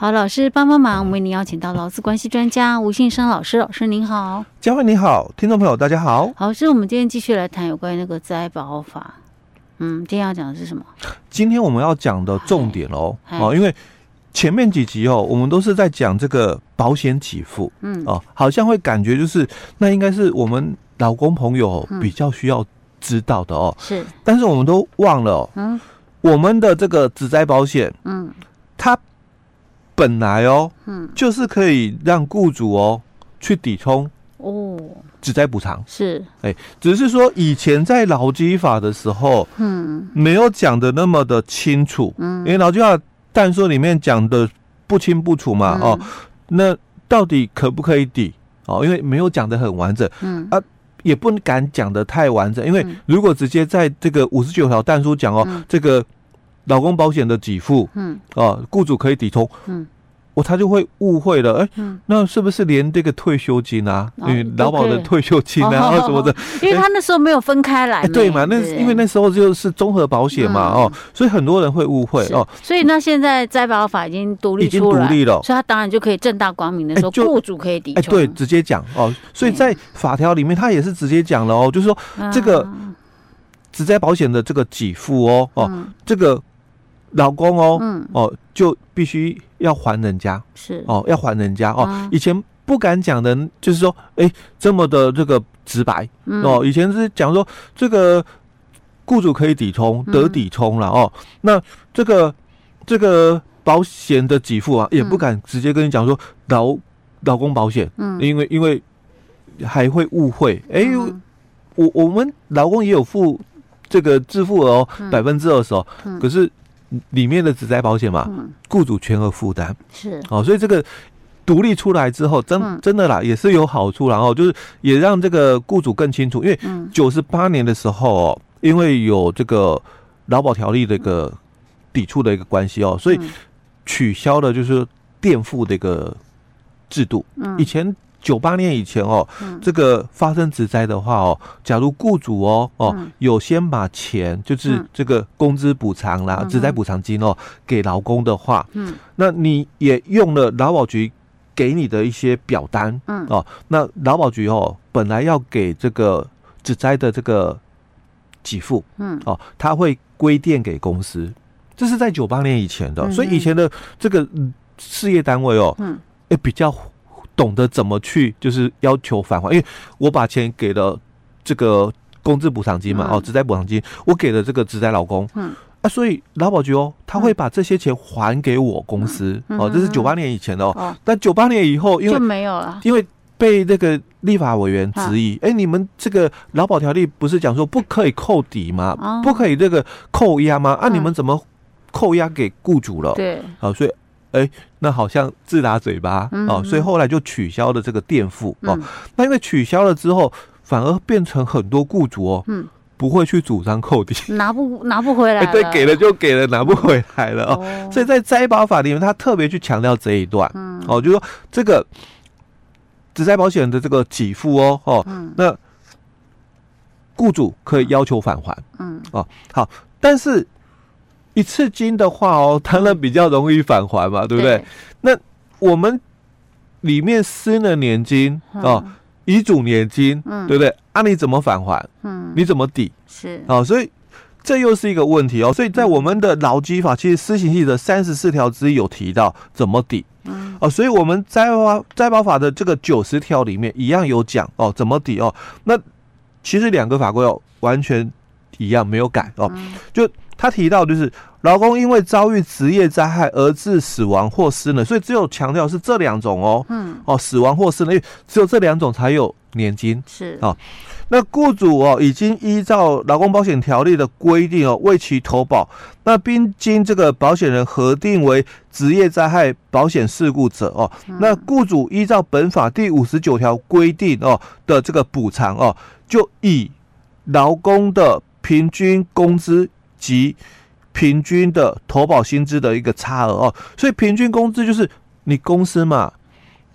好，老师帮帮忙，我们为您邀请到劳资关系专家吴信生老师，老师您好，嘉惠你好，听众朋友大家好。好，是我们今天继续来谈有关于那个灾保法。嗯，今天要讲的是什么？今天我们要讲的重点哦，哦，因为前面几集哦，我们都是在讲这个保险给付，嗯，哦，好像会感觉就是那应该是我们老公朋友比较需要知道的哦，是，但是我们都忘了哦，嗯，我们的这个职灾保险，嗯，它。本来哦，嗯，就是可以让雇主哦去抵充哦，只在补偿。是，哎，只是说以前在劳基法的时候，嗯，没有讲的那么的清楚，嗯，因为劳基法但说里面讲的不清不楚嘛，哦，那到底可不可以抵？哦？因为没有讲的很完整，嗯。啊，也不敢讲的太完整，因为如果直接在这个五十九条但书讲哦，这个。劳工保险的给付，嗯，啊，雇主可以抵充，嗯，我他就会误会了，哎，那是不是连这个退休金啊，因为劳保的退休金啊什么的，因为他那时候没有分开来，对嘛？那因为那时候就是综合保险嘛，哦，所以很多人会误会哦。所以那现在灾保法已经独立已经独立了，所以他当然就可以正大光明的说，雇主可以抵充，哎，对，直接讲哦。所以在法条里面，他也是直接讲了哦，就是说这个只在保险的这个给付哦，哦，这个。劳工哦，嗯，哦，就必须要还人家，是哦，要还人家哦。以前不敢讲的，就是说，哎，这么的这个直白哦。以前是讲说，这个雇主可以抵充，得抵充了哦。那这个这个保险的给付啊，也不敢直接跟你讲说劳劳工保险，嗯，因为因为还会误会。哎，我我们劳工也有付这个自付额哦，百分之二十哦，可是。里面的职灾保险嘛，雇主全额负担。是。哦，所以这个独立出来之后，真真的啦，也是有好处，然后就是也让这个雇主更清楚，因为九十八年的时候哦，因为有这个劳保条例的一个抵触的一个关系哦，所以取消了就是垫付的一个制度，以前。九八年以前哦，嗯、这个发生职灾的话哦，假如雇主哦哦、嗯、有先把钱就是这个工资补偿啦、职灾补偿金哦给劳工的话，嗯，那你也用了劳保局给你的一些表单，嗯。哦，那劳保局哦本来要给这个职灾的这个给付，嗯。哦，他会归电给公司，这是在九八年以前的，嗯、所以以前的这个事业单位哦，嗯，哎比较。懂得怎么去就是要求返还，因为我把钱给了这个工资补偿金嘛，嗯、哦，职灾补偿金，我给了这个职灾老公，嗯，啊，所以劳保局哦，他会把这些钱还给我公司，嗯、哦，这是九八年以前的哦，哦。但九八年以后，因为就没有了，因为被那个立法委员质疑，哎、啊，你们这个劳保条例不是讲说不可以扣抵吗？哦、不可以这个扣押吗？啊，你们怎么扣押给雇主了？对，啊，所以。哎、欸，那好像自打嘴巴、嗯、哦，所以后来就取消了这个垫付哦。嗯、那因为取消了之后，反而变成很多雇主哦，嗯，不会去主张扣抵，拿不拿不回来、欸。对，给了就给了，拿不回来了哦。哦，所以在灾保法里面，他特别去强调这一段，嗯，哦，就说这个职灾保险的这个给付哦，哦，嗯、那雇主可以要求返还，嗯，哦，好，但是。一次金的话哦，当然比较容易返还嘛，对不对？对，那我们里面私人年金哦，遗嘱年金，嗯、对不对？啊，你怎么返还？嗯，你怎么抵？是啊、哦，所以这又是一个问题哦。所以在我们的劳基法，其实施行细则三十四条之一有提到怎么抵。嗯，哦，所以我们灾保灾保法的这个九十条里面一样有讲哦，怎么抵哦。那其实两个法规哦完全一样，没有改哦，就。他提到就是劳工因为遭遇职业灾害而致死亡或失能，所以只有强调是这两种哦，嗯，哦，死亡或失能，因为只有这两种才有年金，是啊、哦。那雇主哦已经依照劳工保险条例的规定哦为其投保，那并经这个保险人核定为职业灾害保险事故者哦，嗯、那雇主依照本法第五十九条规定哦的这个补偿哦，就以劳工的平均工资。及平均的投保薪资的一个差额哦，所以平均工资就是你公司嘛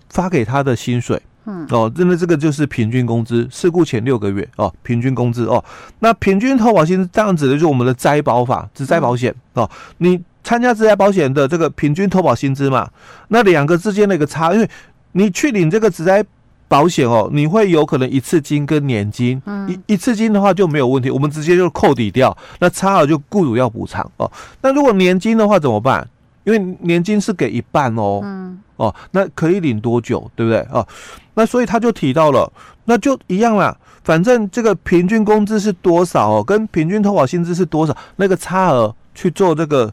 发给他的薪水，嗯。哦，真的这个就是平均工资，事故前六个月哦，平均工资哦，那平均投保薪资这样子的就是我们的灾保法，职灾保险。哦，你参加自灾保险的这个平均投保薪资嘛，那两个之间的一个差，因为你去领这个职业保险哦，你会有可能一次金跟年金，嗯、一一次金的话就没有问题，我们直接就扣抵掉，那差额就雇主要补偿哦。那如果年金的话怎么办？因为年金是给一半哦，嗯、哦，那可以领多久，对不对？哦，那所以他就提到了，那就一样啦，反正这个平均工资是多少哦，跟平均投保薪资是多少，那个差额去做这个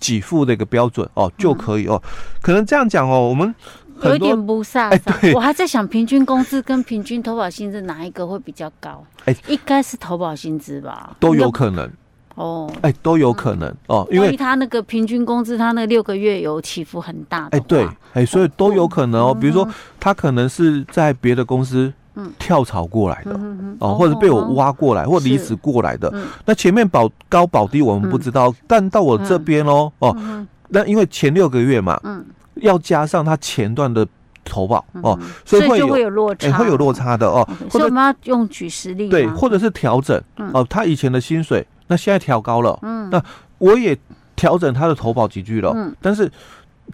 给付的一个标准哦，就可以哦。可能这样讲哦，我们。有一点不飒，哎，对，我还在想平均工资跟平均投保薪资哪一个会比较高？哎，应该是投保薪资吧，都有可能。哦，哎，都有可能。哦，因为他那个平均工资，他那六个月有起伏很大，哎，对，哎，所以都有可能哦。比如说，他可能是在别的公司跳槽过来的哦，或者被我挖过来或离职过来的。那前面保高保低我们不知道，但到我这边哦哦，那因为前六个月嘛，嗯。要加上他前段的投保哦，所以会有会有落差，会有落差的哦。所以我们要用举实例，对，或者是调整哦。他以前的薪水，那现在调高了，嗯，那我也调整他的投保级距了，嗯，但是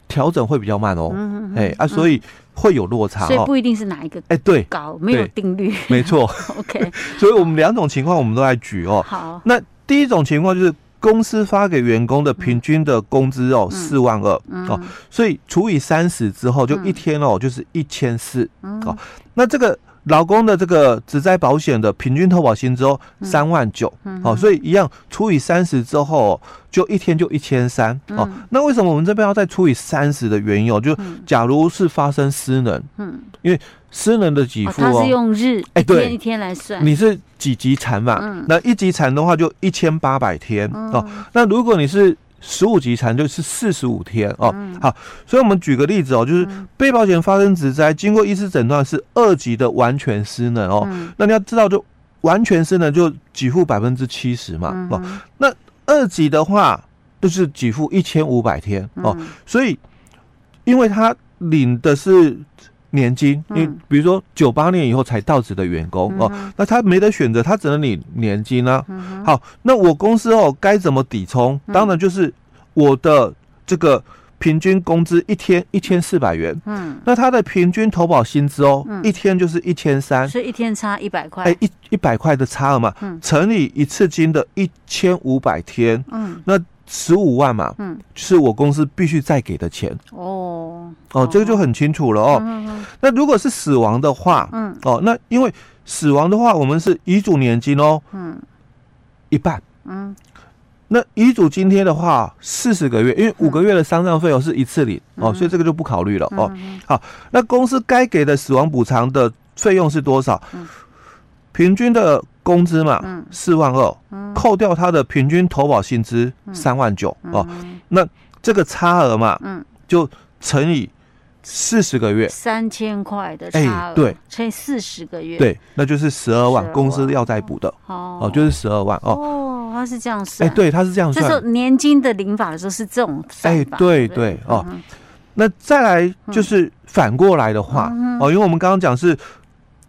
调整会比较慢哦，哎啊，所以会有落差，所以不一定是哪一个，哎，对，高没有定律，没错，OK。所以我们两种情况我们都来举哦。好，那第一种情况就是。公司发给员工的平均的工资哦，四万二哦，所以除以三十之后，就一天哦，就是一千四哦。那这个劳工的这个职灾保险的平均投保薪资哦，三万九哦，所以一样除以三十之后，就一天就一千三哦。那为什么我们这边要再除以三十的原因哦？就假如是发生失能，嗯，因为。失能的给付哦，它是用日哎，对，一天来算。你是几级残嘛？嗯，那一级残的话就一千八百天哦。那如果你是十五级残，就是四十五天哦。好，所以我们举个例子哦，就是被保险发生职灾，经过医师诊断是二级的完全失能哦。那你要知道，就完全失能就给付百分之七十嘛哦。那二级的话就是给付一千五百天哦。所以，因为他领的是。年金，你比如说九八年以后才到职的员工哦，那他没得选择，他只能领年金啊。好，那我公司哦该怎么抵充？当然就是我的这个平均工资一天一千四百元，嗯，那他的平均投保薪资哦，一天就是一千三，所以一天差一百块，哎，一一百块的差额嘛，乘以一次金的一千五百天，嗯，那。十五万嘛，嗯，是我公司必须再给的钱。哦哦，这个就很清楚了哦。那如果是死亡的话，嗯。哦，那因为死亡的话，我们是遗嘱年金哦，嗯，一半，嗯，那遗嘱津贴的话，四十个月，因为五个月的丧葬费用是一次领哦，所以这个就不考虑了哦。好，那公司该给的死亡补偿的费用是多少？平均的。工资嘛，四万二，扣掉他的平均投保薪资三万九哦，那这个差额嘛，嗯，就乘以四十个月，三千块的差额，对，乘以四十个月，对，那就是十二万，公司要再补的。哦，就是十二万哦，哦，他是这样算，哎，对，他是这样算，就是年金的领法的时候是这种算法，哎，对对哦，那再来就是反过来的话哦，因为我们刚刚讲是。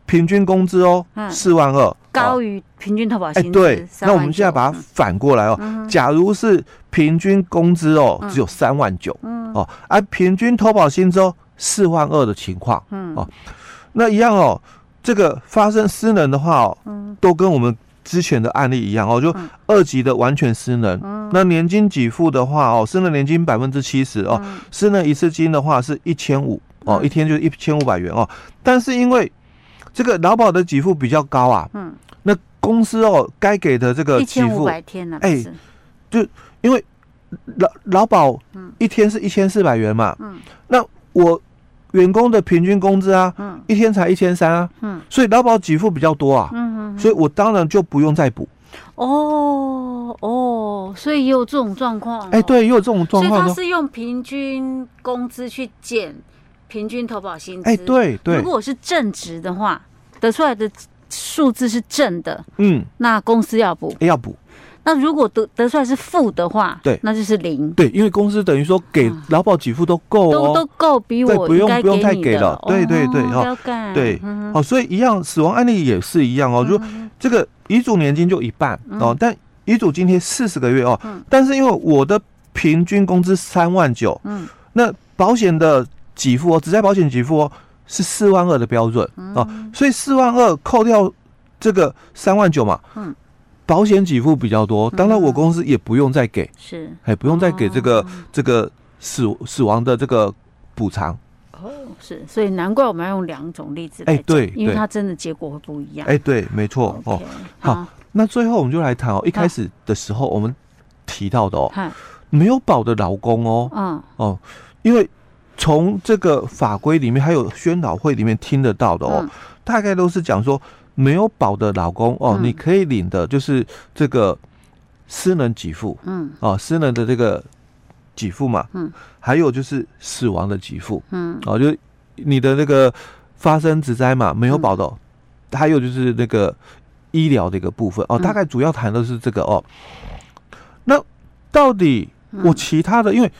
平均工资哦，四万二，高于平均投保薪资。哎，对，那我们现在把它反过来哦。假如是平均工资哦，只有三万九，哦，而平均投保薪资哦四万二的情况，哦，那一样哦。这个发生失能的话哦，都跟我们之前的案例一样哦，就二级的完全失能。那年金给付的话哦，失能年金百分之七十哦，失能一次金的话是一千五哦，一天就一千五百元哦，但是因为这个劳保的给付比较高啊，嗯，那公司哦该给的这个给付，一千五百天呢，哎，就因为劳劳保一天是一千四百元嘛，嗯，那我员工的平均工资啊，嗯，一天才一千三啊，嗯，所以劳保给付比较多啊，嗯嗯，所以我当然就不用再补。哦哦，所以也有这种状况，哎，对，也有这种状况，所以他是用平均工资去减。平均投保薪资，哎，对对，如果我是正值的话，得出来的数字是正的，嗯，那公司要补，要补。那如果得得出来是负的话，对，那就是零。对，因为公司等于说给劳保给付都够哦，都都够，比我不用不用太给了。对对对，哦，对，哦，所以一样，死亡案例也是一样哦。就这个遗嘱年金就一半哦，但遗嘱津贴四十个月哦，但是因为我的平均工资三万九，嗯，那保险的给付哦，只在保险给付哦是四万二的标准哦，所以四万二扣掉这个三万九嘛，嗯，保险给付比较多，当然我公司也不用再给，是，哎，不用再给这个这个死死亡的这个补偿。哦，是，所以难怪我们要用两种例子来讲，哎，对，因为它真的结果会不一样。哎，对，没错哦。好，那最后我们就来谈哦，一开始的时候我们提到的哦，没有保的劳工哦，嗯，哦，因为从这个法规里面还有宣导会里面听得到的哦，大概都是讲说没有保的老公哦，你可以领的就是这个私人给付，嗯，哦，私人的这个。给付嘛，嗯，还有就是死亡的给付，嗯，哦，就你的那个发生职灾嘛，没有保的，嗯，还有就是那个医疗的一个部分，哦，大概主要谈的是这个哦。那到底我其他的，因为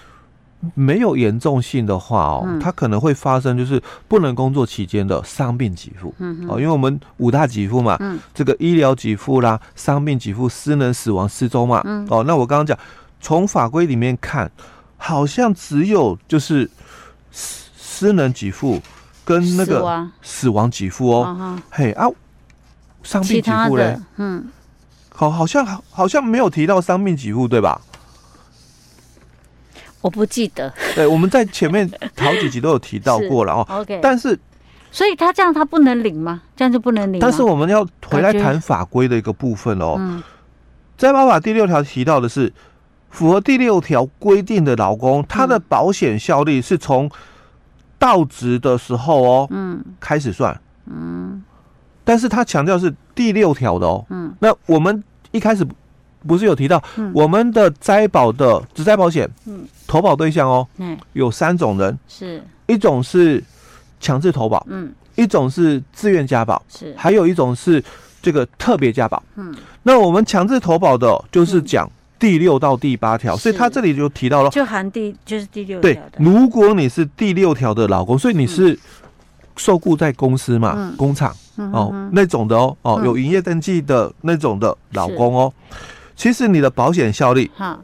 没有严重性的话哦，它可能会发生就是不能工作期间的伤病给付，嗯，哦，因为我们五大给付嘛，嗯，这个医疗给付啦、伤病给付、失能、死亡、失踪嘛，嗯，哦，那我刚刚讲。从法规里面看，好像只有就是失失能给付跟那个死亡。给付哦，嘿啊，伤病给付嘞，嗯，好，好像好，好像没有提到伤病给付对吧？我不记得。对，我们在前面好几集都有提到过了哦。OK，但是，所以他这样他不能领吗？这样就不能领？但是我们要回来谈法规的一个部分哦。嗯，在保法第六条提到的是。符合第六条规定的劳工，他的保险效力是从到职的时候哦，嗯，开始算，嗯，但是他强调是第六条的哦，嗯，那我们一开始不是有提到，我们的灾保的职灾保险，嗯，投保对象哦，嗯，有三种人，是。一种是强制投保，嗯，一种是自愿加保，是，还有一种是这个特别加保，嗯，那我们强制投保的，就是讲。第六到第八条，所以他这里就提到了，就含第就是第六条如果你是第六条的老公，所以你是受雇在公司嘛，嗯、工厂、嗯、哦、嗯、那种的哦哦，有营业登记的那种的老公哦，其实你的保险效力，哈。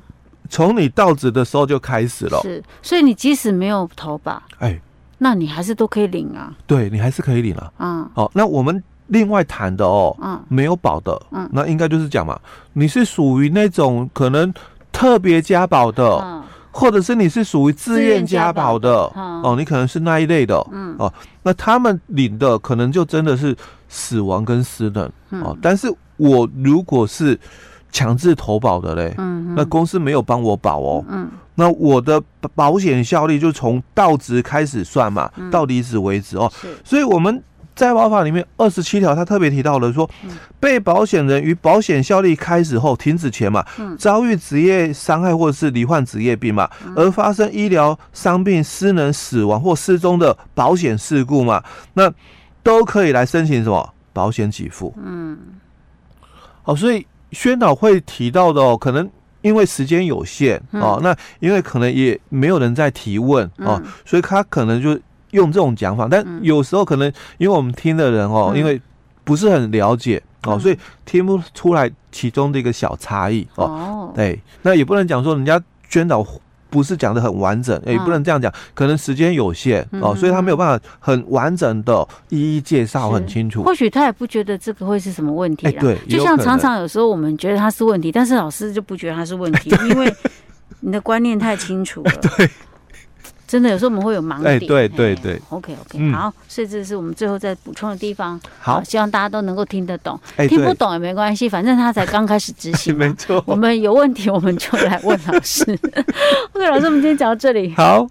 从你到职的时候就开始了。是，所以你即使没有投保，哎，那你还是都可以领啊。对，你还是可以领啊。嗯，好，那我们。另外谈的哦，嗯，没有保的，嗯，那应该就是讲嘛，你是属于那种可能特别加保的，嗯，或者是你是属于自愿加保的，嗯，哦，你可能是那一类的，嗯，哦，那他们领的可能就真的是死亡跟失能，嗯，哦，但是我如果是强制投保的嘞，嗯，那公司没有帮我保哦，嗯，那我的保险效力就从到职开始算嘛，嗯，到离职为止哦，所以我们。在保法里面二十七条，他特别提到了说，被保险人于保险效力开始后停止前嘛，遭遇职业伤害或者是罹患职业病嘛，而发生医疗伤病、失能、死亡或失踪的保险事故嘛，那都可以来申请什么？保险给付。嗯，好，所以宣导会提到的哦，可能因为时间有限哦，那因为可能也没有人在提问哦，所以他可能就。用这种讲法，但有时候可能因为我们听的人哦，因为不是很了解哦，所以听不出来其中的一个小差异哦。对，那也不能讲说人家宣导不是讲的很完整，也不能这样讲，可能时间有限哦，所以他没有办法很完整的一一介绍很清楚。或许他也不觉得这个会是什么问题。对，就像常常有时候我们觉得他是问题，但是老师就不觉得他是问题，因为你的观念太清楚了。对。真的有时候我们会有盲点，对对对，OK OK，好，所以这是我们最后再补充的地方。好，希望大家都能够听得懂，听不懂也没关系，反正他才刚开始执行。没错，我们有问题我们就来问老师。OK，老师，我们今天讲到这里。好。